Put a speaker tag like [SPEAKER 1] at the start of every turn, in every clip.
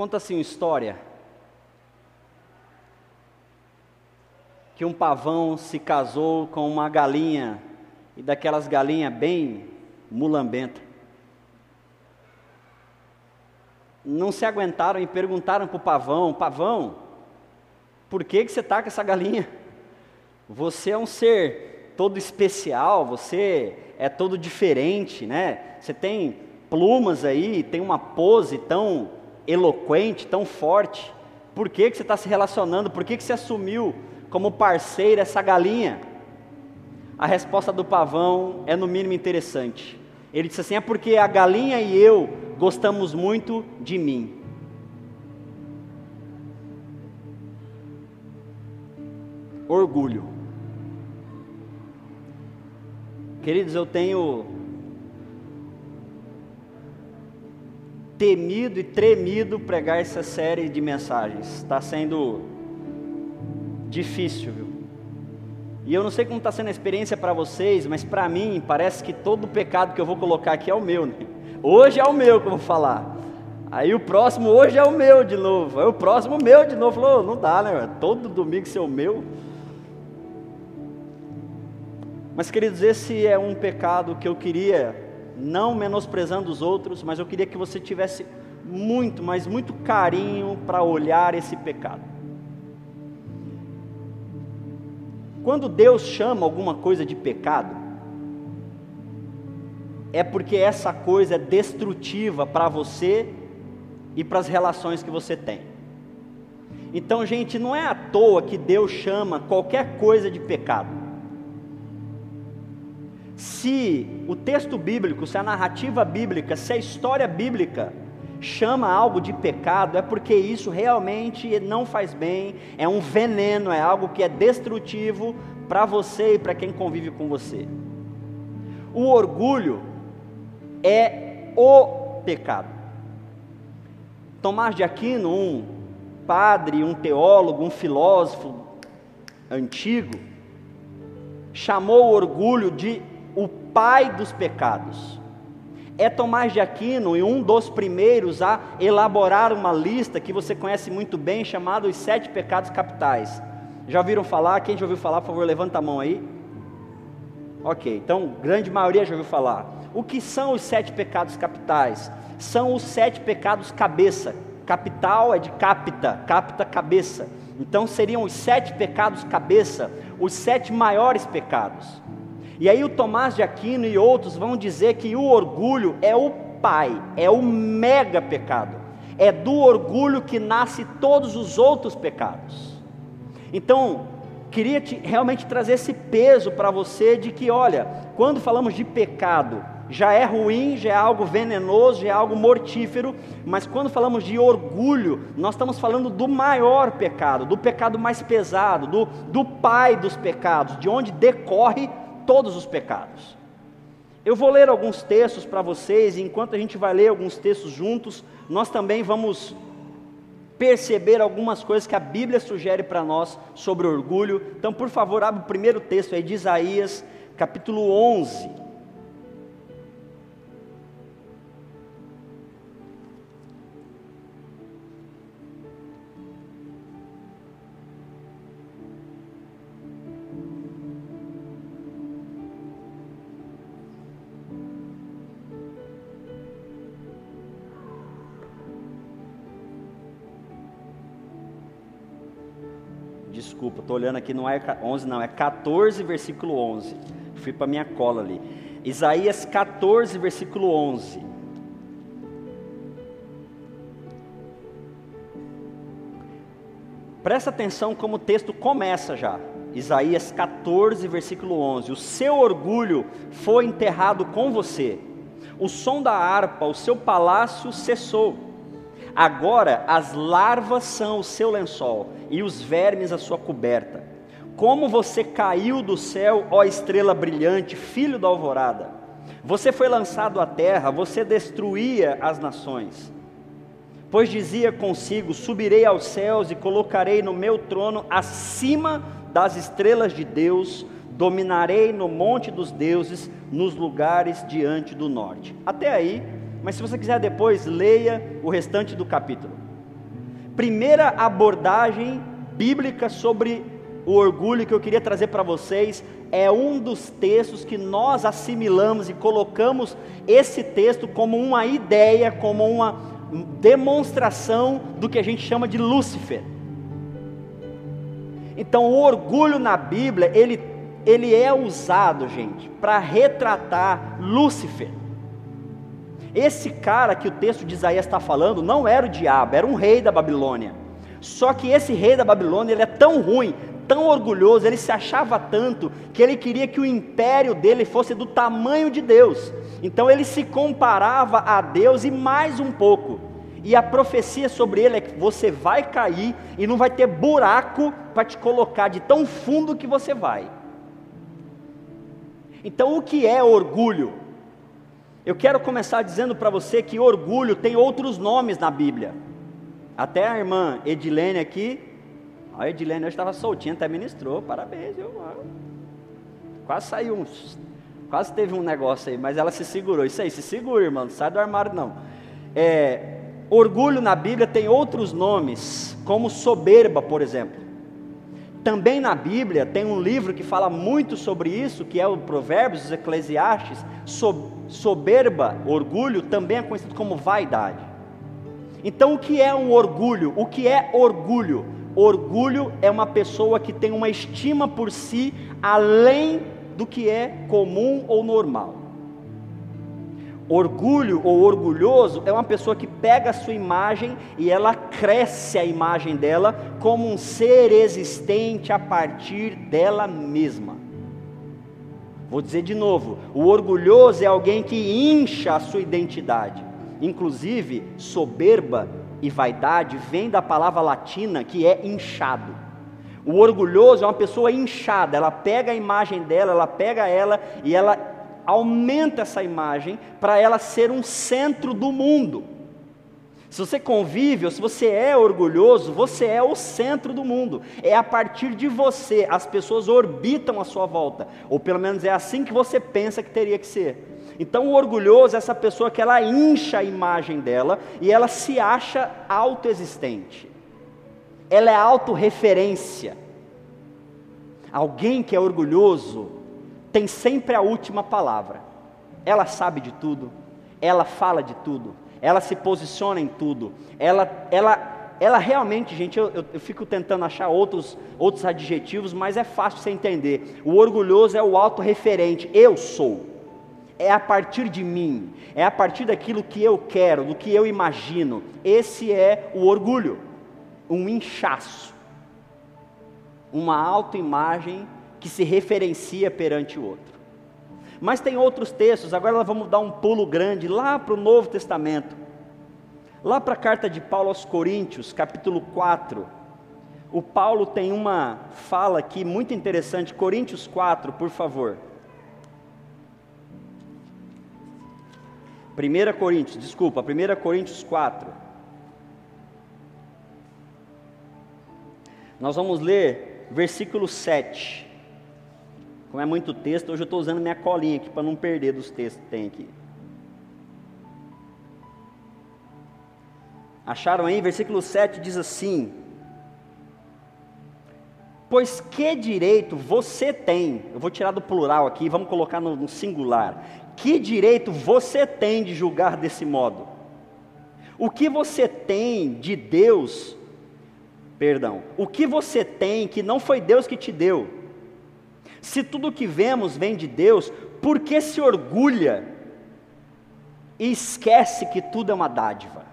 [SPEAKER 1] Conta-se uma história que um pavão se casou com uma galinha, e daquelas galinhas bem mulambenta. Não se aguentaram e perguntaram para o pavão: Pavão, por que, que você está com essa galinha? Você é um ser todo especial, você é todo diferente, né? Você tem plumas aí, tem uma pose tão eloquente, tão forte. Por que, que você está se relacionando? Por que, que você assumiu como parceira essa galinha? A resposta do pavão é no mínimo interessante. Ele disse assim: é porque a galinha e eu gostamos muito de mim. Orgulho. Queridos, eu tenho temido e tremido pregar essa série de mensagens. Está sendo difícil, viu? E eu não sei como está sendo a experiência para vocês, mas para mim parece que todo pecado que eu vou colocar aqui é o meu. Né? Hoje é o meu que eu vou falar. Aí o próximo hoje é o meu de novo. Aí o próximo meu de novo. Falou, não dá, né? Todo domingo ser o meu. Mas queridos, esse é um pecado que eu queria não menosprezando os outros, mas eu queria que você tivesse muito, mas muito carinho para olhar esse pecado. Quando Deus chama alguma coisa de pecado, é porque essa coisa é destrutiva para você e para as relações que você tem. Então, gente, não é à toa que Deus chama qualquer coisa de pecado. Se o texto bíblico, se a narrativa bíblica, se a história bíblica chama algo de pecado, é porque isso realmente não faz bem, é um veneno, é algo que é destrutivo para você e para quem convive com você. O orgulho é o pecado. Tomás de Aquino, um padre, um teólogo, um filósofo antigo, chamou o orgulho de pai dos pecados. É Tomás de Aquino e um dos primeiros a elaborar uma lista que você conhece muito bem, chamada os sete pecados capitais. Já ouviram falar? Quem já ouviu falar, por favor, levanta a mão aí. Ok, então, grande maioria já ouviu falar. O que são os sete pecados capitais? São os sete pecados cabeça. Capital é de capta, capta cabeça. Então seriam os sete pecados cabeça, os sete maiores pecados. E aí o Tomás de Aquino e outros vão dizer que o orgulho é o pai, é o mega pecado. É do orgulho que nasce todos os outros pecados. Então, queria te, realmente trazer esse peso para você de que, olha, quando falamos de pecado, já é ruim, já é algo venenoso, já é algo mortífero, mas quando falamos de orgulho, nós estamos falando do maior pecado, do pecado mais pesado, do, do pai dos pecados, de onde decorre todos os pecados. Eu vou ler alguns textos para vocês, e enquanto a gente vai ler alguns textos juntos, nós também vamos perceber algumas coisas que a Bíblia sugere para nós sobre orgulho. Então, por favor, abra o primeiro texto aí de Isaías, capítulo 11. Desculpa, estou olhando aqui, não é 11, não, é 14, versículo 11. Fui para minha cola ali. Isaías 14, versículo 11. Presta atenção como o texto começa já. Isaías 14, versículo 11: O seu orgulho foi enterrado com você, o som da harpa, o seu palácio cessou. Agora as larvas são o seu lençol e os vermes a sua coberta. Como você caiu do céu, ó estrela brilhante, filho da alvorada. Você foi lançado à terra, você destruía as nações. Pois dizia consigo: Subirei aos céus e colocarei no meu trono acima das estrelas de Deus, dominarei no monte dos deuses, nos lugares diante do norte. Até aí mas se você quiser depois, leia o restante do capítulo. Primeira abordagem bíblica sobre o orgulho que eu queria trazer para vocês é um dos textos que nós assimilamos e colocamos esse texto como uma ideia, como uma demonstração do que a gente chama de Lúcifer. Então, o orgulho na Bíblia, ele, ele é usado, gente, para retratar Lúcifer. Esse cara que o texto de Isaías está falando não era o diabo, era um rei da Babilônia. Só que esse rei da Babilônia ele é tão ruim, tão orgulhoso, ele se achava tanto que ele queria que o império dele fosse do tamanho de Deus. Então ele se comparava a Deus e mais um pouco. E a profecia sobre ele é que você vai cair e não vai ter buraco para te colocar de tão fundo que você vai. Então o que é orgulho? Eu quero começar dizendo para você que orgulho tem outros nomes na Bíblia. Até a irmã Edilene aqui, a Edilene hoje estava soltinha, até ministrou, parabéns, viu? Quase saiu um, quase teve um negócio aí, mas ela se segurou. Isso aí, se segura, irmão, não sai do armário não. É, orgulho na Bíblia tem outros nomes, como soberba, por exemplo. Também na Bíblia tem um livro que fala muito sobre isso, que é o Provérbios, os Eclesiastes. Soberba, orgulho, também é conhecido como vaidade. Então, o que é um orgulho? O que é orgulho? Orgulho é uma pessoa que tem uma estima por si além do que é comum ou normal. Orgulho ou orgulhoso é uma pessoa que pega a sua imagem e ela cresce a imagem dela como um ser existente a partir dela mesma. Vou dizer de novo: o orgulhoso é alguém que incha a sua identidade. Inclusive, soberba e vaidade vem da palavra latina que é inchado. O orgulhoso é uma pessoa inchada, ela pega a imagem dela, ela pega ela e ela aumenta essa imagem para ela ser um centro do mundo. Se você convive ou se você é orgulhoso, você é o centro do mundo. É a partir de você, as pessoas orbitam à sua volta. Ou pelo menos é assim que você pensa que teria que ser. Então o orgulhoso é essa pessoa que ela incha a imagem dela e ela se acha autoexistente. Ela é autorreferência. Alguém que é orgulhoso, tem sempre a última palavra. Ela sabe de tudo, ela fala de tudo, ela se posiciona em tudo, ela, ela, ela realmente, gente, eu, eu, eu, fico tentando achar outros, outros adjetivos, mas é fácil você entender. O orgulhoso é o autorreferente, eu sou. É a partir de mim, é a partir daquilo que eu quero, do que eu imagino. Esse é o orgulho, um inchaço, uma autoimagem que se referencia perante o outro. Mas tem outros textos, agora nós vamos dar um pulo grande lá para o Novo Testamento. Lá para a carta de Paulo aos Coríntios, capítulo 4. O Paulo tem uma fala aqui muito interessante, Coríntios 4, por favor. 1 Coríntios, desculpa, 1 Coríntios 4. Nós vamos ler versículo 7. Como é muito texto, hoje eu estou usando minha colinha aqui para não perder dos textos que tem aqui. Acharam aí? Versículo 7 diz assim: Pois que direito você tem, eu vou tirar do plural aqui, vamos colocar no, no singular. Que direito você tem de julgar desse modo? O que você tem de Deus, perdão, o que você tem que não foi Deus que te deu? Se tudo que vemos vem de Deus, por que se orgulha e esquece que tudo é uma dádiva?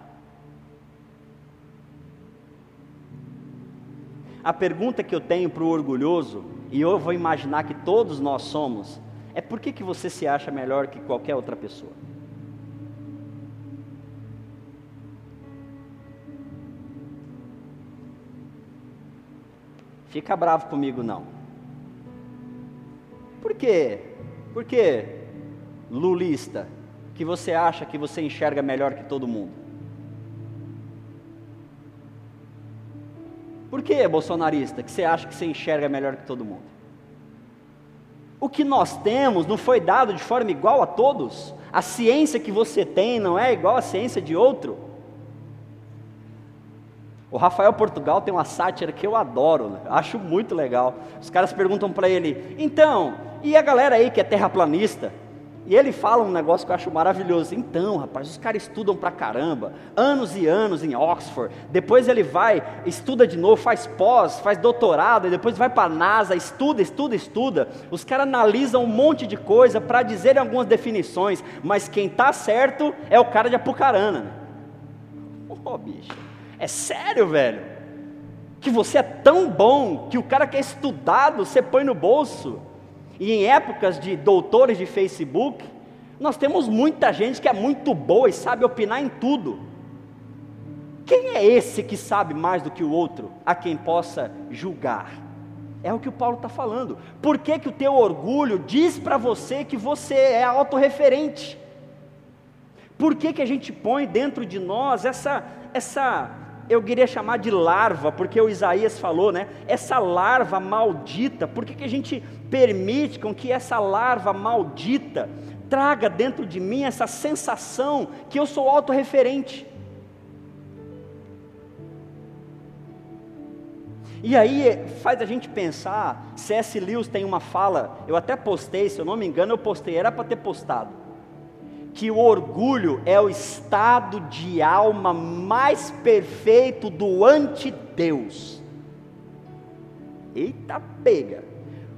[SPEAKER 1] A pergunta que eu tenho para o orgulhoso, e eu vou imaginar que todos nós somos, é por que, que você se acha melhor que qualquer outra pessoa? Fica bravo comigo não. Quê? Por que, lulista, que você acha que você enxerga melhor que todo mundo? Por que, bolsonarista, que você acha que você enxerga melhor que todo mundo? O que nós temos não foi dado de forma igual a todos. A ciência que você tem não é igual à ciência de outro. O Rafael Portugal tem uma sátira que eu adoro, né? acho muito legal. Os caras perguntam para ele: então, e a galera aí que é terraplanista? E ele fala um negócio que eu acho maravilhoso. Então, rapaz, os caras estudam pra caramba, anos e anos em Oxford. Depois ele vai, estuda de novo, faz pós, faz doutorado, e depois vai para NASA, estuda, estuda, estuda. Os caras analisam um monte de coisa para dizer algumas definições, mas quem tá certo é o cara de Apucarana. Né? Oh, bicho, é sério, velho? Que você é tão bom que o cara que é estudado você põe no bolso. E em épocas de doutores de Facebook, nós temos muita gente que é muito boa e sabe opinar em tudo. Quem é esse que sabe mais do que o outro, a quem possa julgar? É o que o Paulo está falando. Por que, que o teu orgulho diz para você que você é autorreferente? Por que, que a gente põe dentro de nós essa, essa eu queria chamar de larva, porque o Isaías falou, né? Essa larva maldita, por que, que a gente permite com que essa larva maldita traga dentro de mim essa sensação que eu sou autorreferente? E aí faz a gente pensar, C.S. Lewis tem uma fala, eu até postei, se eu não me engano, eu postei, era para ter postado que o orgulho é o estado de alma mais perfeito do antideus. Eita pega!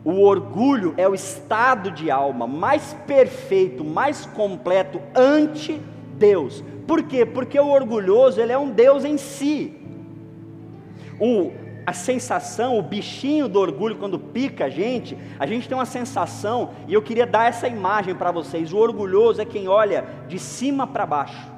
[SPEAKER 1] O orgulho é o estado de alma mais perfeito, mais completo ante Deus. Por quê? Porque o orgulhoso, ele é um Deus em si. O a sensação, o bichinho do orgulho, quando pica a gente, a gente tem uma sensação, e eu queria dar essa imagem para vocês: o orgulhoso é quem olha de cima para baixo,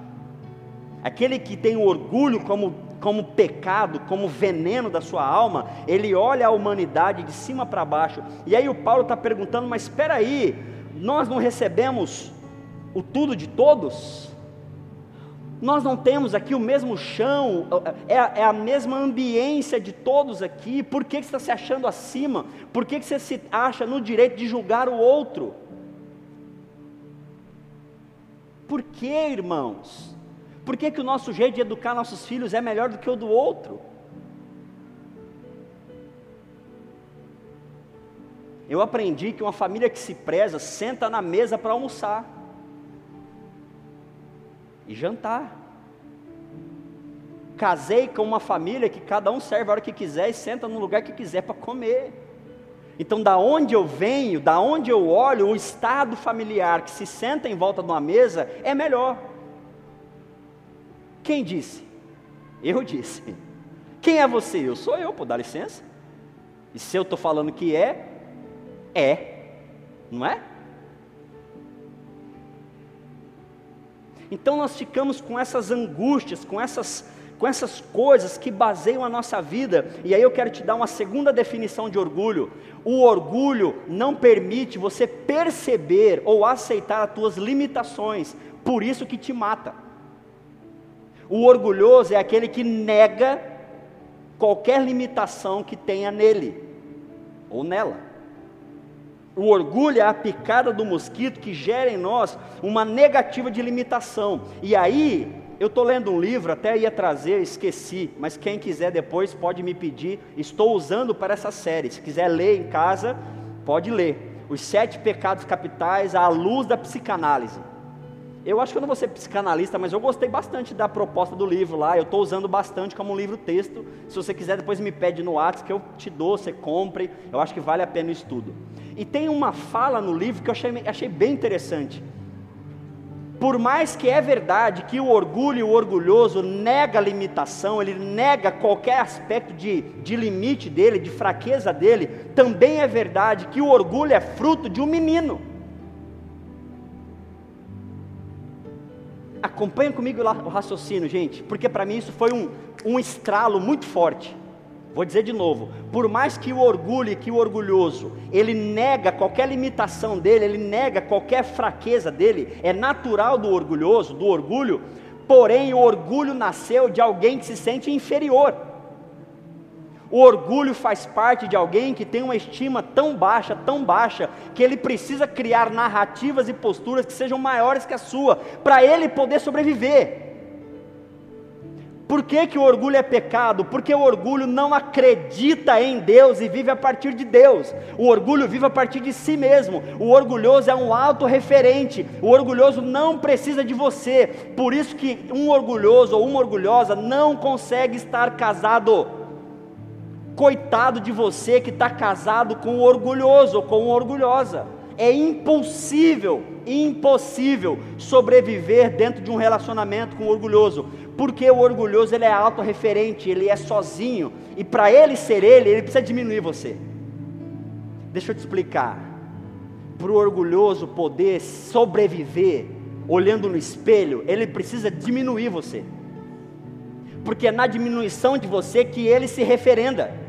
[SPEAKER 1] aquele que tem o orgulho como, como pecado, como veneno da sua alma, ele olha a humanidade de cima para baixo, e aí o Paulo está perguntando: mas espera aí, nós não recebemos o tudo de todos? Nós não temos aqui o mesmo chão, é, é a mesma ambiência de todos aqui. Por que, que você está se achando acima? Por que, que você se acha no direito de julgar o outro? Por que, irmãos? Por que, que o nosso jeito de educar nossos filhos é melhor do que o do outro? Eu aprendi que uma família que se preza senta na mesa para almoçar e jantar. Casei com uma família que cada um serve a hora que quiser e senta no lugar que quiser para comer. Então, da onde eu venho, da onde eu olho, o estado familiar que se senta em volta de uma mesa é melhor. Quem disse? Eu disse. Quem é você? Eu sou eu, pô, dá licença. E se eu estou falando que é, é, não é? Então nós ficamos com essas angústias, com essas, com essas coisas que baseiam a nossa vida. E aí eu quero te dar uma segunda definição de orgulho. O orgulho não permite você perceber ou aceitar as tuas limitações, por isso que te mata. O orgulhoso é aquele que nega qualquer limitação que tenha nele ou nela. O orgulho é a picada do mosquito que gera em nós uma negativa de limitação. E aí, eu estou lendo um livro, até ia trazer, esqueci, mas quem quiser depois pode me pedir. Estou usando para essa série. Se quiser ler em casa, pode ler. Os Sete Pecados Capitais à luz da psicanálise. Eu acho que eu não vou ser psicanalista, mas eu gostei bastante da proposta do livro lá. Eu estou usando bastante como um livro-texto. Se você quiser, depois me pede no WhatsApp que eu te dou, você compre. Eu acho que vale a pena o estudo. E tem uma fala no livro que eu achei, achei bem interessante. Por mais que é verdade que o orgulho e o orgulhoso nega a limitação, ele nega qualquer aspecto de, de limite dele, de fraqueza dele, também é verdade que o orgulho é fruto de um menino. Acompanha comigo o raciocínio, gente, porque para mim isso foi um, um estralo muito forte. Vou dizer de novo: por mais que o orgulho e que o orgulhoso, ele nega qualquer limitação dele, ele nega qualquer fraqueza dele, é natural do orgulhoso, do orgulho, porém o orgulho nasceu de alguém que se sente inferior. O orgulho faz parte de alguém que tem uma estima tão baixa, tão baixa, que ele precisa criar narrativas e posturas que sejam maiores que a sua, para ele poder sobreviver. Por que, que o orgulho é pecado? Porque o orgulho não acredita em Deus e vive a partir de Deus. O orgulho vive a partir de si mesmo. O orgulhoso é um autorreferente. O orgulhoso não precisa de você. Por isso que um orgulhoso ou uma orgulhosa não consegue estar casado. Coitado de você que está casado com um orgulhoso ou com uma orgulhosa. É impossível, impossível sobreviver dentro de um relacionamento com um orgulhoso, porque o orgulhoso ele é autorreferente, ele é sozinho, e para ele ser ele, ele precisa diminuir você. Deixa eu te explicar. Para o orgulhoso poder sobreviver, olhando no espelho, ele precisa diminuir você. Porque é na diminuição de você que ele se referenda.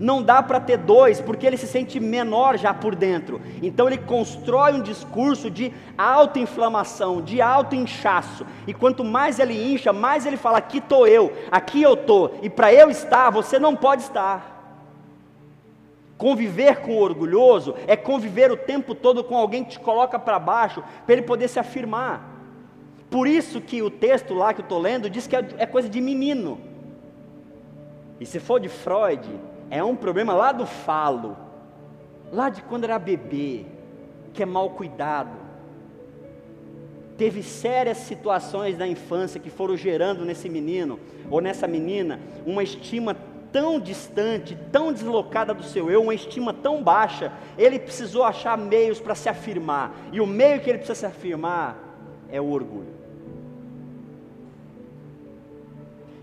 [SPEAKER 1] Não dá para ter dois, porque ele se sente menor já por dentro. Então ele constrói um discurso de autoinflamação, de autoinchaço. E quanto mais ele incha, mais ele fala: aqui estou eu, aqui eu estou. E para eu estar, você não pode estar. Conviver com o orgulhoso é conviver o tempo todo com alguém que te coloca para baixo, para ele poder se afirmar. Por isso que o texto lá que eu estou lendo diz que é, é coisa de menino. E se for de Freud, é um problema lá do falo, lá de quando era bebê, que é mal cuidado. Teve sérias situações na infância que foram gerando nesse menino ou nessa menina uma estima tão distante, tão deslocada do seu eu, uma estima tão baixa, ele precisou achar meios para se afirmar, e o meio que ele precisa se afirmar é o orgulho.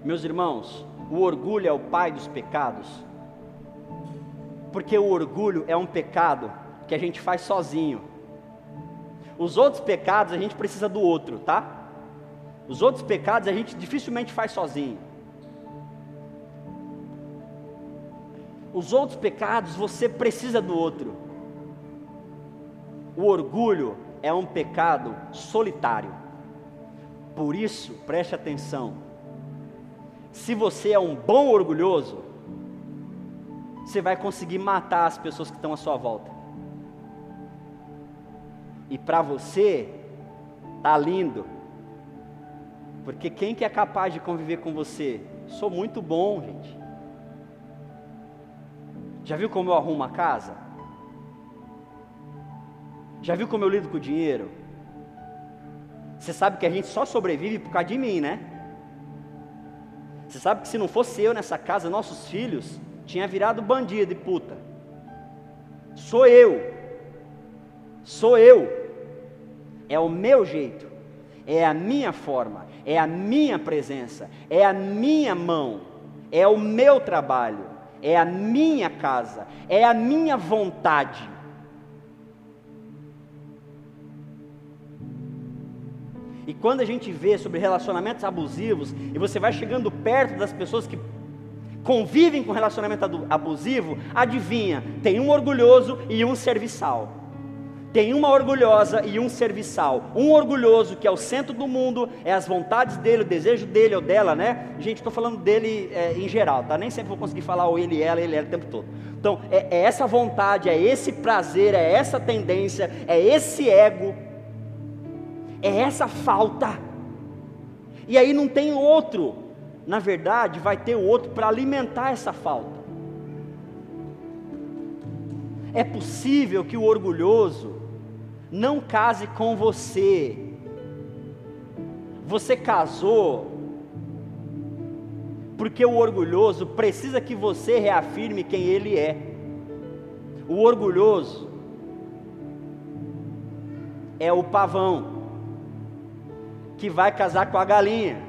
[SPEAKER 1] Meus irmãos, o orgulho é o pai dos pecados, porque o orgulho é um pecado que a gente faz sozinho. Os outros pecados a gente precisa do outro, tá? Os outros pecados a gente dificilmente faz sozinho. Os outros pecados você precisa do outro. O orgulho é um pecado solitário. Por isso, preste atenção. Se você é um bom orgulhoso, você vai conseguir matar as pessoas que estão à sua volta. E para você, tá lindo. Porque quem que é capaz de conviver com você? Sou muito bom, gente. Já viu como eu arrumo a casa? Já viu como eu lido com o dinheiro? Você sabe que a gente só sobrevive por causa de mim, né? Você sabe que se não fosse eu nessa casa, nossos filhos tinha virado bandido e puta. Sou eu. Sou eu. É o meu jeito. É a minha forma. É a minha presença. É a minha mão. É o meu trabalho. É a minha casa. É a minha vontade. E quando a gente vê sobre relacionamentos abusivos, e você vai chegando perto das pessoas que convivem com relacionamento abusivo, adivinha, tem um orgulhoso e um serviçal. Tem uma orgulhosa e um serviçal. Um orgulhoso que é o centro do mundo, é as vontades dele, o desejo dele ou dela, né? Gente, estou falando dele é, em geral, tá? Nem sempre vou conseguir falar o ele, ela, ele, ela o tempo todo. Então, é, é essa vontade, é esse prazer, é essa tendência, é esse ego, é essa falta. E aí não tem outro na verdade, vai ter outro para alimentar essa falta. É possível que o orgulhoso não case com você. Você casou porque o orgulhoso precisa que você reafirme quem ele é. O orgulhoso é o pavão que vai casar com a galinha.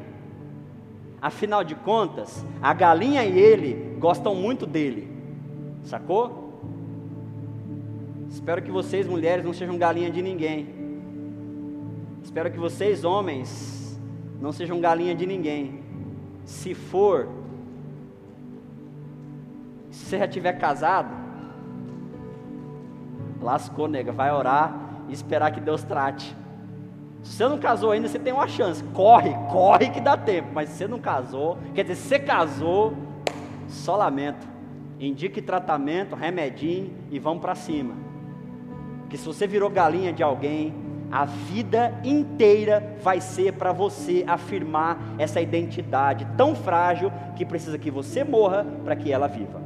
[SPEAKER 1] Afinal de contas, a galinha e ele gostam muito dele. Sacou? Espero que vocês, mulheres, não sejam galinha de ninguém. Espero que vocês, homens, não sejam galinha de ninguém. Se for, se você já tiver casado, lascou, nega, vai orar e esperar que Deus trate. Se você não casou ainda, você tem uma chance. Corre, corre que dá tempo. Mas se você não casou, quer dizer, se você casou, só lamento. Indique tratamento, remedinho e vamos para cima. Que se você virou galinha de alguém, A vida inteira vai ser para você afirmar essa identidade tão frágil que precisa que você morra para que ela viva.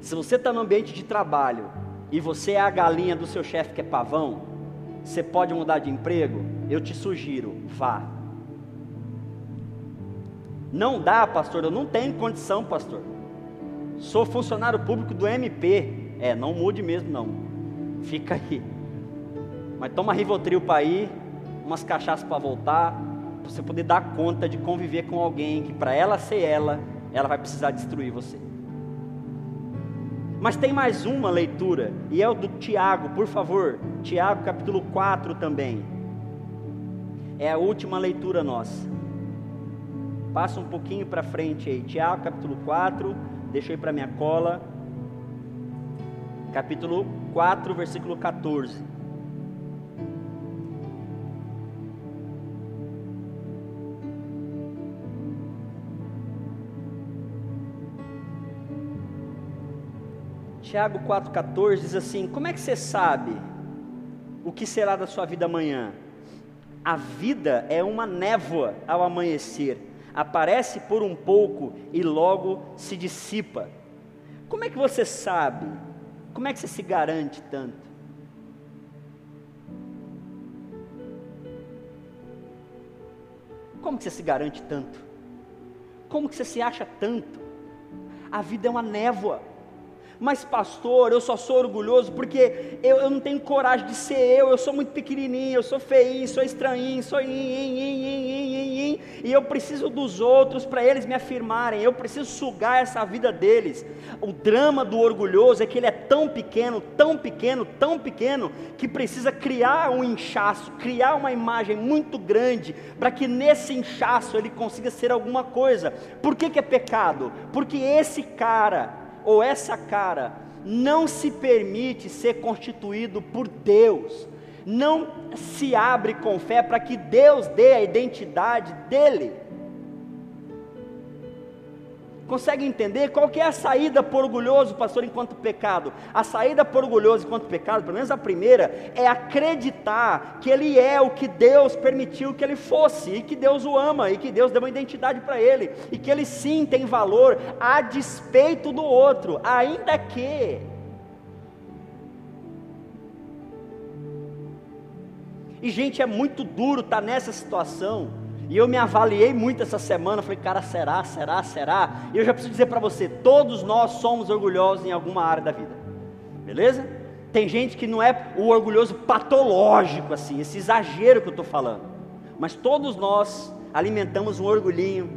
[SPEAKER 1] Se você está no ambiente de trabalho e você é a galinha do seu chefe que é pavão, você pode mudar de emprego? Eu te sugiro, vá. Não dá, pastor, eu não tenho condição, pastor. Sou funcionário público do MP. É, não mude mesmo não. Fica aí. Mas toma Rivotril para ir, umas cachaças para voltar, para você poder dar conta de conviver com alguém que para ela ser ela, ela vai precisar destruir você. Mas tem mais uma leitura, e é o do Tiago, por favor. Tiago capítulo 4 também. É a última leitura nossa. Passa um pouquinho para frente aí. Tiago capítulo 4, deixa eu ir para minha cola. Capítulo 4, versículo 14. Tiago 4,14 diz assim: Como é que você sabe o que será da sua vida amanhã? A vida é uma névoa ao amanhecer, aparece por um pouco e logo se dissipa. Como é que você sabe? Como é que você se garante tanto? Como que você se garante tanto? Como que você se acha tanto? A vida é uma névoa. Mas, pastor, eu só sou orgulhoso porque eu, eu não tenho coragem de ser eu, eu sou muito pequenininho, eu sou feinho, sou estranhinho, sou in, in, in, in, e eu preciso dos outros para eles me afirmarem, eu preciso sugar essa vida deles. O drama do orgulhoso é que ele é tão pequeno, tão pequeno, tão pequeno, que precisa criar um inchaço, criar uma imagem muito grande, para que nesse inchaço ele consiga ser alguma coisa. Por que, que é pecado? Porque esse cara, ou essa cara não se permite ser constituído por Deus, não se abre com fé para que Deus dê a identidade dele. Consegue entender qual que é a saída por orgulhoso, pastor, enquanto pecado? A saída por orgulhoso enquanto pecado, pelo menos a primeira, é acreditar que ele é o que Deus permitiu que ele fosse, e que Deus o ama, e que Deus deu uma identidade para ele, e que ele sim tem valor a despeito do outro, ainda que. E gente, é muito duro estar tá nessa situação e eu me avaliei muito essa semana, falei, cara, será, será, será? E eu já preciso dizer para você, todos nós somos orgulhosos em alguma área da vida. Beleza? Tem gente que não é o orgulhoso patológico assim, esse exagero que eu estou falando. Mas todos nós alimentamos um orgulhinho,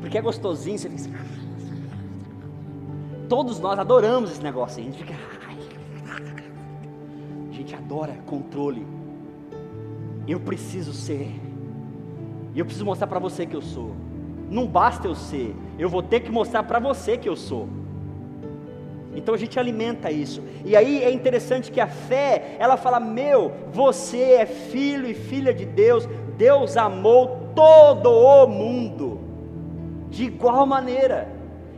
[SPEAKER 1] porque é gostosinho, você fica assim, Todos nós adoramos esse negócio, a gente fica A gente adora controle. Eu preciso ser e eu preciso mostrar para você que eu sou. Não basta eu ser, eu vou ter que mostrar para você que eu sou. Então a gente alimenta isso. E aí é interessante que a fé, ela fala: "Meu, você é filho e filha de Deus. Deus amou todo o mundo de igual maneira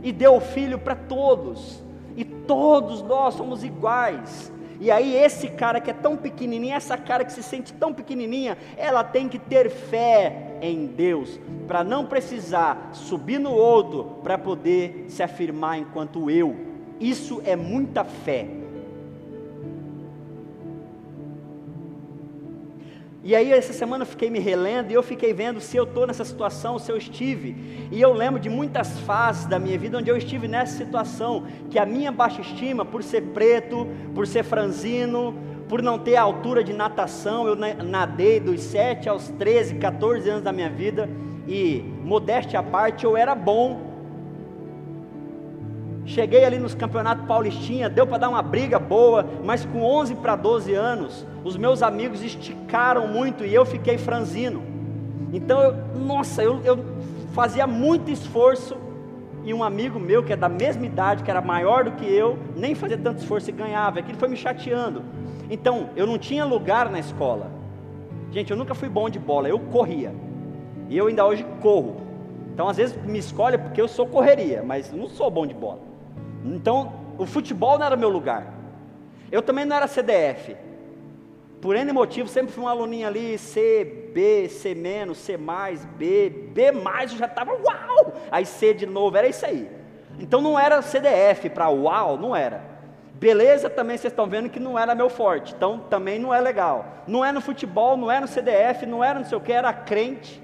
[SPEAKER 1] e deu o filho para todos. E todos nós somos iguais. E aí, esse cara que é tão pequenininho, essa cara que se sente tão pequenininha, ela tem que ter fé em Deus, para não precisar subir no outro para poder se afirmar enquanto eu. Isso é muita fé. E aí essa semana eu fiquei me relendo e eu fiquei vendo se eu estou nessa situação, se eu estive. E eu lembro de muitas fases da minha vida onde eu estive nessa situação, que a minha baixa estima, por ser preto, por ser franzino, por não ter altura de natação, eu nadei dos 7 aos 13, 14 anos da minha vida, e modéstia à parte, eu era bom Cheguei ali nos campeonatos paulistinha, deu para dar uma briga boa, mas com 11 para 12 anos, os meus amigos esticaram muito e eu fiquei franzino. Então, eu, nossa, eu, eu fazia muito esforço e um amigo meu que é da mesma idade, que era maior do que eu, nem fazia tanto esforço e ganhava. Aquilo foi me chateando. Então, eu não tinha lugar na escola. Gente, eu nunca fui bom de bola, eu corria. E eu ainda hoje corro. Então, às vezes me escolhe porque eu sou correria, mas não sou bom de bola. Então, o futebol não era meu lugar. Eu também não era CDF. Por N motivo, sempre fui um aluninho ali, C, B, C menos, C mais, B, B mais, eu já estava uau! Aí C de novo, era isso aí. Então não era CDF para uau, não era. Beleza também vocês estão vendo que não era meu forte, então também não é legal. Não é no futebol, não é no CDF, não era não sei o que, era crente.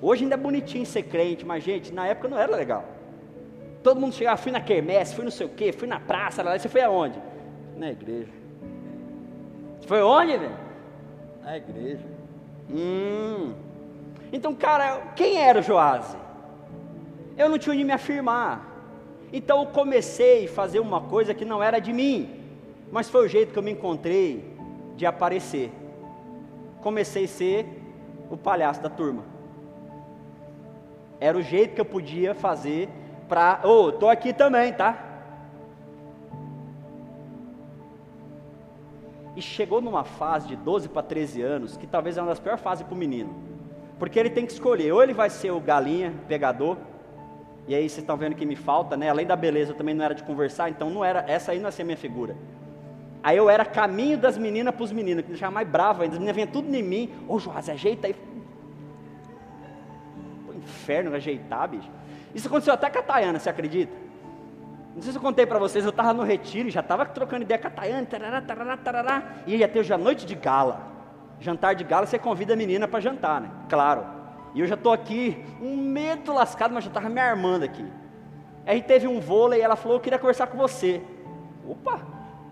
[SPEAKER 1] Hoje ainda é bonitinho ser crente, mas gente, na época não era legal. Todo mundo chegava, fui na quermesse, fui não sei o que, fui na praça, lá, você foi aonde? Na igreja. Foi onde, velho? Na igreja. Hum. Então, cara, quem era o Joás? Eu não tinha onde me afirmar. Então eu comecei a fazer uma coisa que não era de mim, mas foi o jeito que eu me encontrei de aparecer. Comecei a ser o palhaço da turma. Era o jeito que eu podia fazer para. Ô, oh, tô aqui também, tá? E chegou numa fase de 12 para 13 anos, que talvez é uma das piores fases para o menino. Porque ele tem que escolher, ou ele vai ser o galinha, pegador, e aí vocês estão vendo que me falta, né? Além da beleza, eu também não era de conversar, então não era, essa aí não ia ser a minha figura. Aí eu era caminho das meninas para os meninos, que deixava mais bravo ainda. As meninas vinham tudo em mim. Ô oh, Joás, ajeita aí. Pô, inferno ajeitar, bicho. Isso aconteceu até com a Tayana, você acredita? Não sei se eu contei para vocês, eu estava no retiro, já estava trocando ideia com a Tayana, tarará, tarará, tarará, e ia ter a noite de gala. Jantar de gala, você convida a menina para jantar, né? Claro. E eu já estou aqui, um medo lascado, mas já estava me armando aqui. Aí teve um vôlei e ela falou: Eu queria conversar com você. Opa,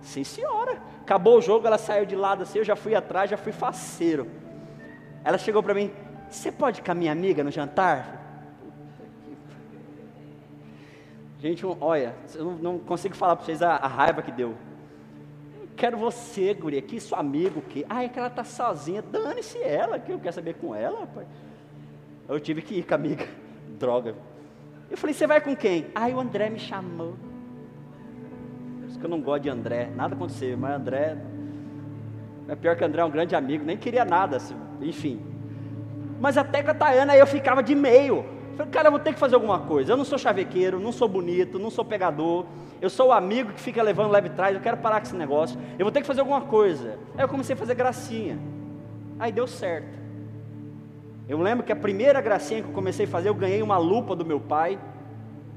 [SPEAKER 1] sim senhora. Acabou o jogo, ela saiu de lado assim, eu já fui atrás, já fui faceiro. Ela chegou para mim: Você pode ir com a minha amiga no jantar? Gente, olha, eu não, não consigo falar para vocês a, a, raiva que deu. Eu quero você, guria, que seu amigo, que. Ah, é que ela tá sozinha, dane-se ela, que eu quero saber com ela, rapaz. Eu tive que ir com a amiga. Droga. Eu falei, você vai com quem? Ai, o André me chamou. Por isso que eu não gosto de André. Nada aconteceu, mas André. É pior que André é um grande amigo, nem queria nada, assim, enfim. Mas até com a Tayana eu ficava de meio. Falei, cara, eu vou ter que fazer alguma coisa. Eu não sou chavequeiro, não sou bonito, não sou pegador. Eu sou o amigo que fica levando leve trás. Eu quero parar com esse negócio. Eu vou ter que fazer alguma coisa. Aí eu comecei a fazer gracinha. Aí deu certo. Eu lembro que a primeira gracinha que eu comecei a fazer, eu ganhei uma lupa do meu pai.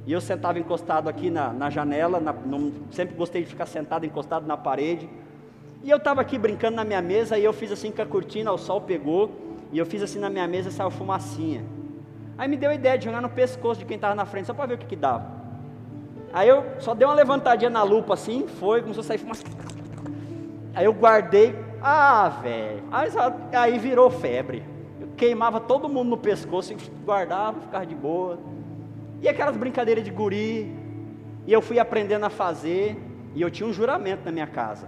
[SPEAKER 1] E eu sentava encostado aqui na, na janela, na, no, sempre gostei de ficar sentado encostado na parede. E eu estava aqui brincando na minha mesa, e eu fiz assim com a cortina, o sol pegou, e eu fiz assim na minha mesa saiu fumacinha. Aí me deu a ideia de jogar no pescoço de quem estava na frente, só para ver o que, que dava. Aí eu só dei uma levantadinha na lupa assim, foi, começou a sair fumaça. Aí eu guardei, ah, velho, aí, virou febre queimava todo mundo no pescoço, guardava, ficava de boa. E aquelas brincadeiras de guri, e eu fui aprendendo a fazer, e eu tinha um juramento na minha casa.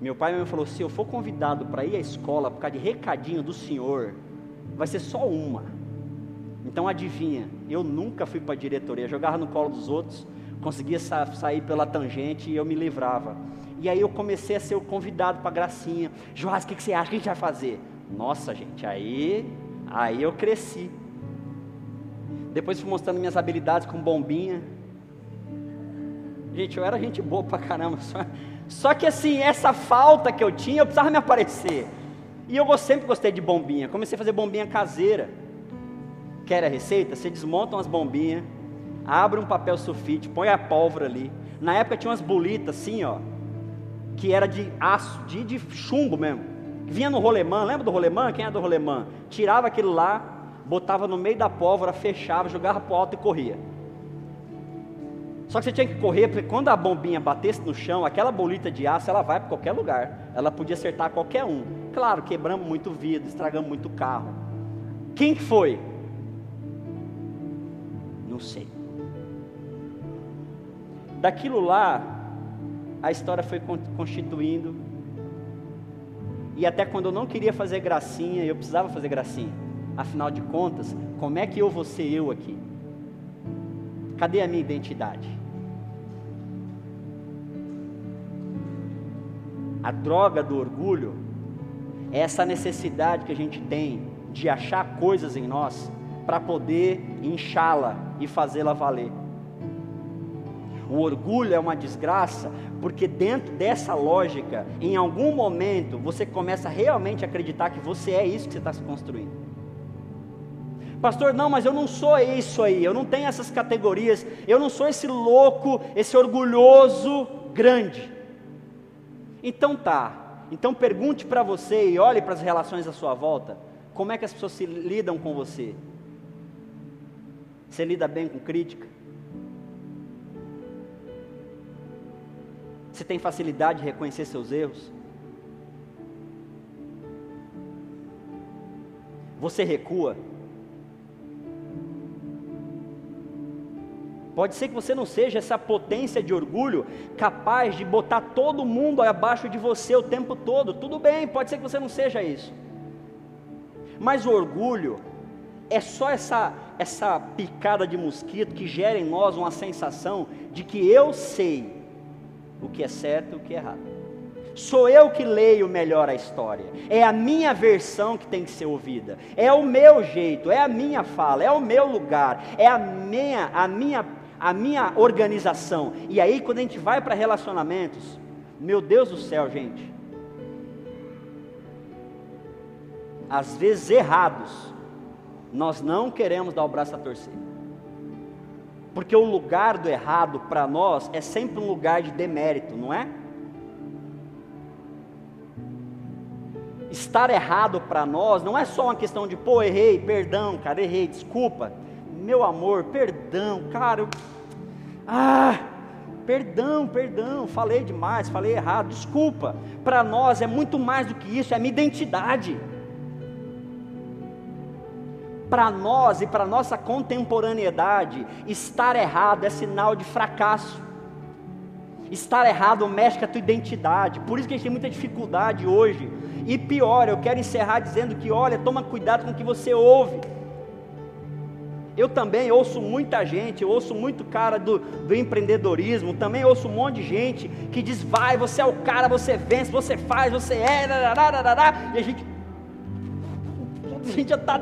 [SPEAKER 1] Meu pai me falou: se eu for convidado para ir à escola por causa de recadinho do senhor, vai ser só uma. Então adivinha, eu nunca fui para a diretoria, jogava no colo dos outros, conseguia sa sair pela tangente e eu me livrava. E aí eu comecei a ser o convidado para gracinha. Joás, o que, que você acha? Que a gente vai fazer? Nossa, gente, aí, aí eu cresci. Depois fui mostrando minhas habilidades com bombinha. Gente, eu era gente boa pra caramba. Só, só que assim, essa falta que eu tinha, eu precisava me aparecer. E eu sempre gostei de bombinha. Comecei a fazer bombinha caseira. Quer a receita? Você desmonta umas bombinhas, abre um papel sulfite, põe a pólvora ali. Na época tinha umas bolitas assim, ó, que era de aço, de, de chumbo mesmo vinha no rolemã, lembra do rolemã? Quem é do rolemã? Tirava aquilo lá, botava no meio da pólvora, fechava, jogava para o alto e corria. Só que você tinha que correr, porque quando a bombinha batesse no chão, aquela bolita de aço, ela vai para qualquer lugar. Ela podia acertar qualquer um. Claro, quebramos muito vidro, estragamos muito carro. Quem que foi? Não sei. Daquilo lá, a história foi constituindo e até quando eu não queria fazer gracinha, eu precisava fazer gracinha. Afinal de contas, como é que eu vou ser eu aqui? Cadê a minha identidade? A droga do orgulho é essa necessidade que a gente tem de achar coisas em nós para poder inchá-la e fazê-la valer. O orgulho é uma desgraça, porque dentro dessa lógica, em algum momento, você começa realmente a acreditar que você é isso que você está se construindo. Pastor, não, mas eu não sou isso aí, eu não tenho essas categorias, eu não sou esse louco, esse orgulhoso grande. Então tá, então pergunte para você e olhe para as relações à sua volta, como é que as pessoas se lidam com você? Você lida bem com crítica? Você tem facilidade de reconhecer seus erros? Você recua? Pode ser que você não seja essa potência de orgulho capaz de botar todo mundo abaixo de você o tempo todo. Tudo bem, pode ser que você não seja isso. Mas o orgulho é só essa essa picada de mosquito que gera em nós uma sensação de que eu sei o que é certo e o que é errado. Sou eu que leio melhor a história. É a minha versão que tem que ser ouvida. É o meu jeito, é a minha fala, é o meu lugar, é a minha a minha a minha organização. E aí, quando a gente vai para relacionamentos, meu Deus do céu, gente, às vezes errados, nós não queremos dar o braço a torcer. Porque o lugar do errado para nós é sempre um lugar de demérito, não é? Estar errado para nós não é só uma questão de, pô, errei, perdão, cara, errei, desculpa meu amor, perdão, cara, eu... ah, perdão, perdão, falei demais, falei errado, desculpa. Para nós é muito mais do que isso, é a minha identidade. Para nós e para nossa contemporaneidade, estar errado é sinal de fracasso. Estar errado mexe com a tua identidade. Por isso que a gente tem muita dificuldade hoje. E pior, eu quero encerrar dizendo que, olha, toma cuidado com o que você ouve. Eu também ouço muita gente, eu ouço muito cara do, do empreendedorismo, também ouço um monte de gente que diz: vai, você é o cara, você vence, você faz, você é, e a gente, a gente já está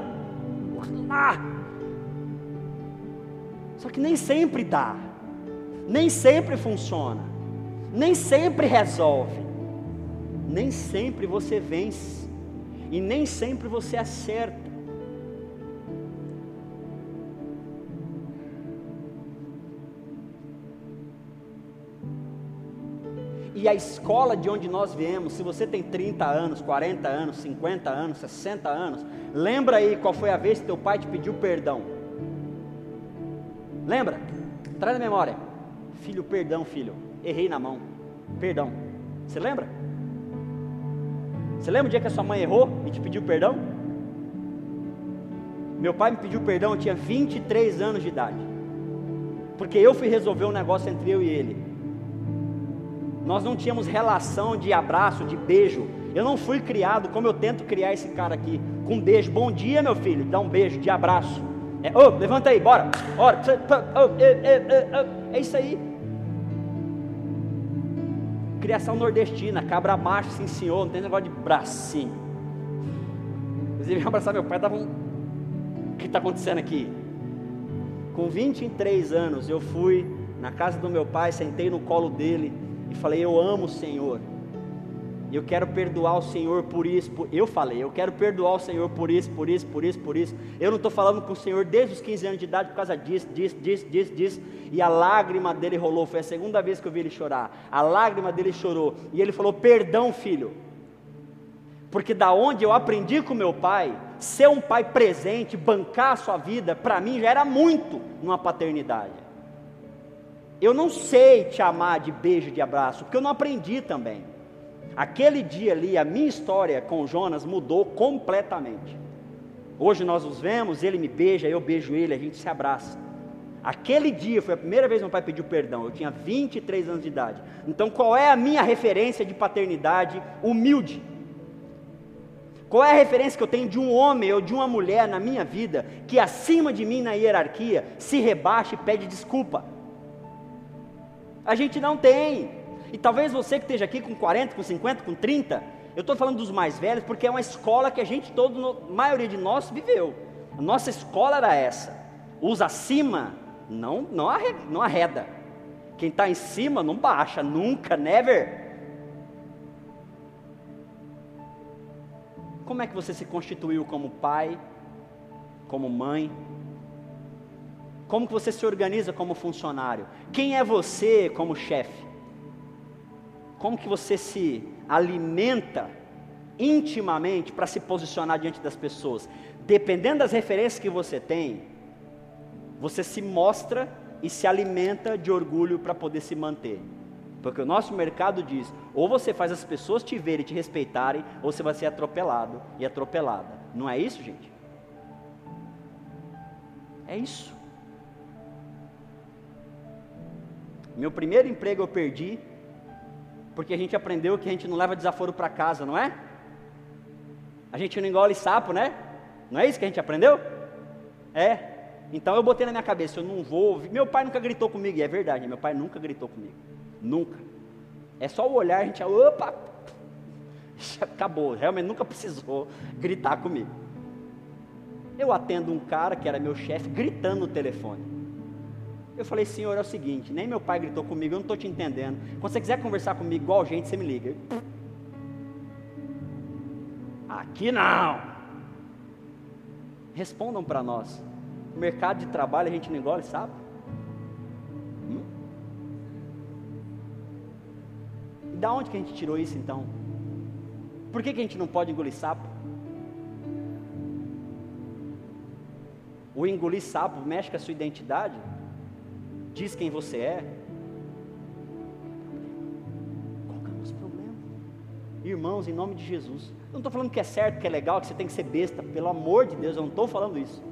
[SPEAKER 1] Só que nem sempre dá, nem sempre funciona, nem sempre resolve, nem sempre você vence, e nem sempre você acerta. E a escola de onde nós viemos, se você tem 30 anos, 40 anos, 50 anos, 60 anos, lembra aí qual foi a vez que teu pai te pediu perdão? Lembra? Traz na memória. Filho, perdão, filho. Errei na mão. Perdão. Você lembra? Você lembra o dia que a sua mãe errou e te pediu perdão? Meu pai me pediu perdão, eu tinha 23 anos de idade. Porque eu fui resolver um negócio entre eu e ele. Nós não tínhamos relação de abraço, de beijo. Eu não fui criado como eu tento criar esse cara aqui, com um beijo. Bom dia, meu filho. Dá um beijo de abraço. É, oh, levanta aí, bora. bora. É, isso aí. Criação nordestina, cabra macho, sim senhor, não tem negócio de bracinho. Inclusive, abraçar meu pai, dava um. O que está acontecendo aqui? Com 23 anos, eu fui na casa do meu pai, sentei no colo dele e falei: Eu amo o Senhor. Eu quero perdoar o Senhor por isso. Por... Eu falei, eu quero perdoar o Senhor por isso, por isso, por isso, por isso. Eu não estou falando com o Senhor desde os 15 anos de idade por causa disso, disso, disso, disso, disso. E a lágrima dele rolou. Foi a segunda vez que eu vi ele chorar. A lágrima dele chorou. E ele falou: Perdão, filho. Porque da onde eu aprendi com meu pai, ser um pai presente, bancar a sua vida, para mim já era muito numa paternidade. Eu não sei te amar de beijo, de abraço, porque eu não aprendi também. Aquele dia ali, a minha história com Jonas mudou completamente. Hoje nós nos vemos, ele me beija, eu beijo ele, a gente se abraça. Aquele dia foi a primeira vez que meu pai pediu perdão. Eu tinha 23 anos de idade. Então, qual é a minha referência de paternidade humilde? Qual é a referência que eu tenho de um homem ou de uma mulher na minha vida que acima de mim na hierarquia se rebaixa e pede desculpa? A gente não tem. E talvez você que esteja aqui com 40, com 50, com 30, eu estou falando dos mais velhos porque é uma escola que a gente todo, a maioria de nós viveu. A nossa escola era essa. Os acima não, não, arreda, não arreda. Quem está em cima não baixa, nunca, never. Como é que você se constituiu como pai, como mãe? Como que você se organiza como funcionário? Quem é você como chefe? Como que você se alimenta intimamente para se posicionar diante das pessoas? Dependendo das referências que você tem, você se mostra e se alimenta de orgulho para poder se manter. Porque o nosso mercado diz: ou você faz as pessoas te verem e te respeitarem, ou você vai ser atropelado e atropelada. Não é isso, gente? É isso. Meu primeiro emprego eu perdi, porque a gente aprendeu que a gente não leva desaforo para casa, não é? A gente não engole sapo, né? Não é isso que a gente aprendeu? É. Então eu botei na minha cabeça, eu não vou. Meu pai nunca gritou comigo, e é verdade, meu pai nunca gritou comigo. Nunca. É só o olhar, a gente, opa, acabou, realmente nunca precisou gritar comigo. Eu atendo um cara que era meu chefe gritando no telefone. Eu falei, senhor, é o seguinte, nem meu pai gritou comigo, eu não estou te entendendo. Quando você quiser conversar comigo igual gente, você me liga. Aqui não. Respondam para nós. No mercado de trabalho a gente não engole, sabe? Hum? E da onde que a gente tirou isso então? Por que, que a gente não pode engolir sapo? O engolir sapo mexe com a sua identidade? Diz quem você é? É? Irmãos, em nome de Jesus. Eu não estou falando que é certo, que é legal, que você tem que ser besta, pelo amor de Deus, eu não estou falando isso.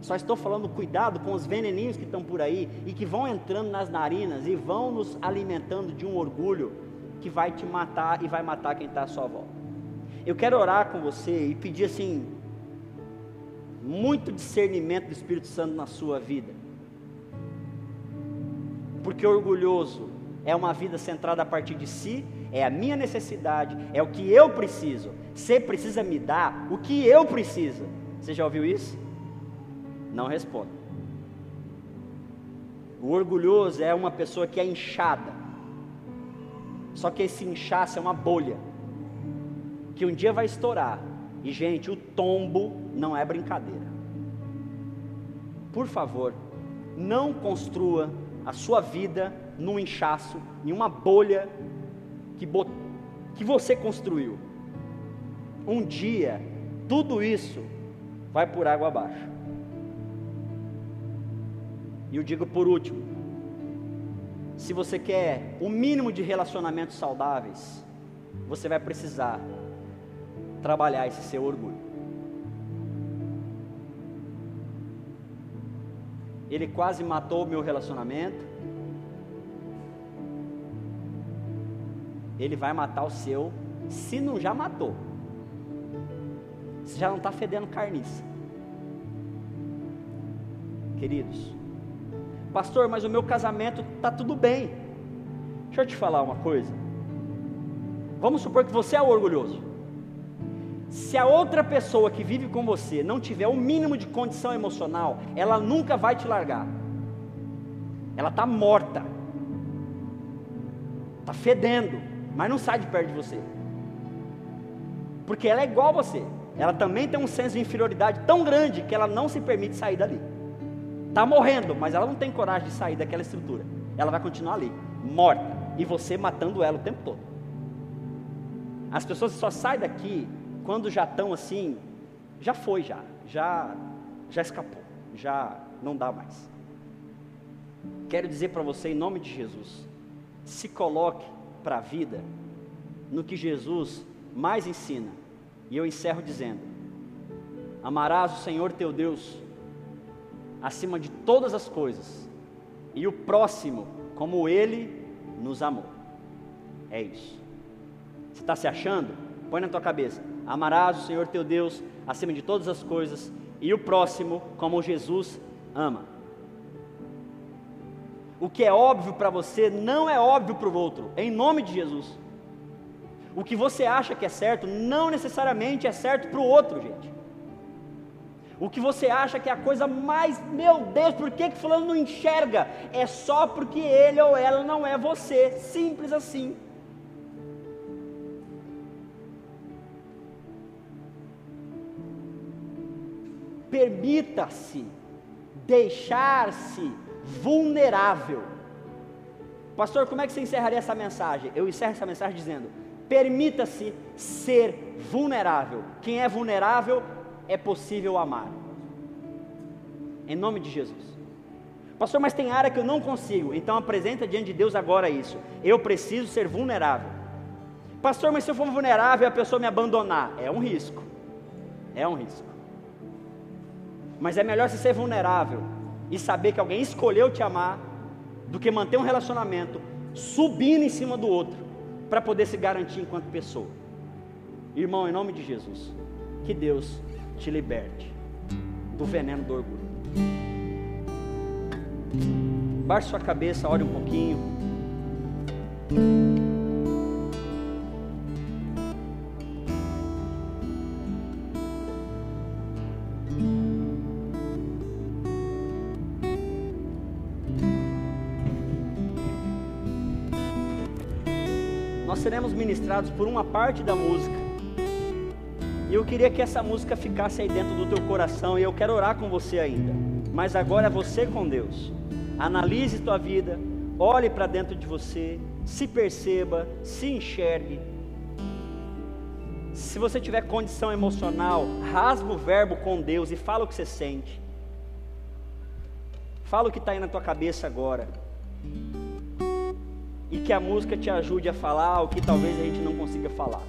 [SPEAKER 1] Só estou falando cuidado com os veneninhos que estão por aí e que vão entrando nas narinas e vão nos alimentando de um orgulho que vai te matar e vai matar quem está à sua volta. Eu quero orar com você e pedir assim muito discernimento do Espírito Santo na sua vida. Porque orgulhoso é uma vida centrada a partir de si, é a minha necessidade, é o que eu preciso. Você precisa me dar o que eu preciso. Você já ouviu isso? Não responda. O orgulhoso é uma pessoa que é inchada. Só que esse inchaço é uma bolha que um dia vai estourar. E gente, o tombo não é brincadeira. Por favor, não construa a sua vida num inchaço, em uma bolha que, bot... que você construiu. Um dia, tudo isso vai por água abaixo. E eu digo por último: se você quer o um mínimo de relacionamentos saudáveis, você vai precisar trabalhar esse seu orgulho. Ele quase matou o meu relacionamento. Ele vai matar o seu, se não já matou. Se já não está fedendo carniça. Queridos, Pastor, mas o meu casamento está tudo bem. Deixa eu te falar uma coisa. Vamos supor que você é orgulhoso. Se a outra pessoa que vive com você não tiver o mínimo de condição emocional, ela nunca vai te largar. Ela está morta, está fedendo, mas não sai de perto de você, porque ela é igual a você. Ela também tem um senso de inferioridade tão grande que ela não se permite sair dali. Está morrendo, mas ela não tem coragem de sair daquela estrutura. Ela vai continuar ali, morta. E você matando ela o tempo todo. As pessoas só saem daqui quando já estão assim, já foi já, já, já escapou, já não dá mais. Quero dizer para você em nome de Jesus, se coloque para a vida no que Jesus mais ensina. E eu encerro dizendo: Amarás o Senhor teu Deus acima de todas as coisas, e o próximo como ele nos amou. É isso. Você está se achando? Põe na tua cabeça: amarás o Senhor teu Deus acima de todas as coisas, e o próximo como Jesus ama. O que é óbvio para você não é óbvio para o outro, em nome de Jesus. O que você acha que é certo não necessariamente é certo para o outro, gente. O que você acha que é a coisa mais, meu Deus, por que, que fulano não enxerga? É só porque ele ou ela não é você. Simples assim. Permita-se deixar-se vulnerável. Pastor, como é que você encerraria essa mensagem? Eu encerro essa mensagem dizendo: permita-se ser vulnerável. Quem é vulnerável é possível amar. Em nome de Jesus. Pastor, mas tem área que eu não consigo. Então apresenta diante de Deus agora isso. Eu preciso ser vulnerável. Pastor, mas se eu for vulnerável e a pessoa me abandonar, é um risco. É um risco. Mas é melhor você ser vulnerável e saber que alguém escolheu te amar do que manter um relacionamento subindo em cima do outro para poder se garantir enquanto pessoa. Irmão, em nome de Jesus, que Deus te liberte do veneno do orgulho. Baixe sua cabeça, ore um pouquinho. Nós seremos ministrados por uma parte da música. E eu queria que essa música ficasse aí dentro do teu coração e eu quero orar com você ainda. Mas agora é você com Deus. Analise tua vida, olhe para dentro de você, se perceba, se enxergue. Se você tiver condição emocional, rasga o verbo com Deus e fala o que você sente. Fala o que está aí na tua cabeça agora. E que a música te ajude a falar o que talvez a gente não consiga falar.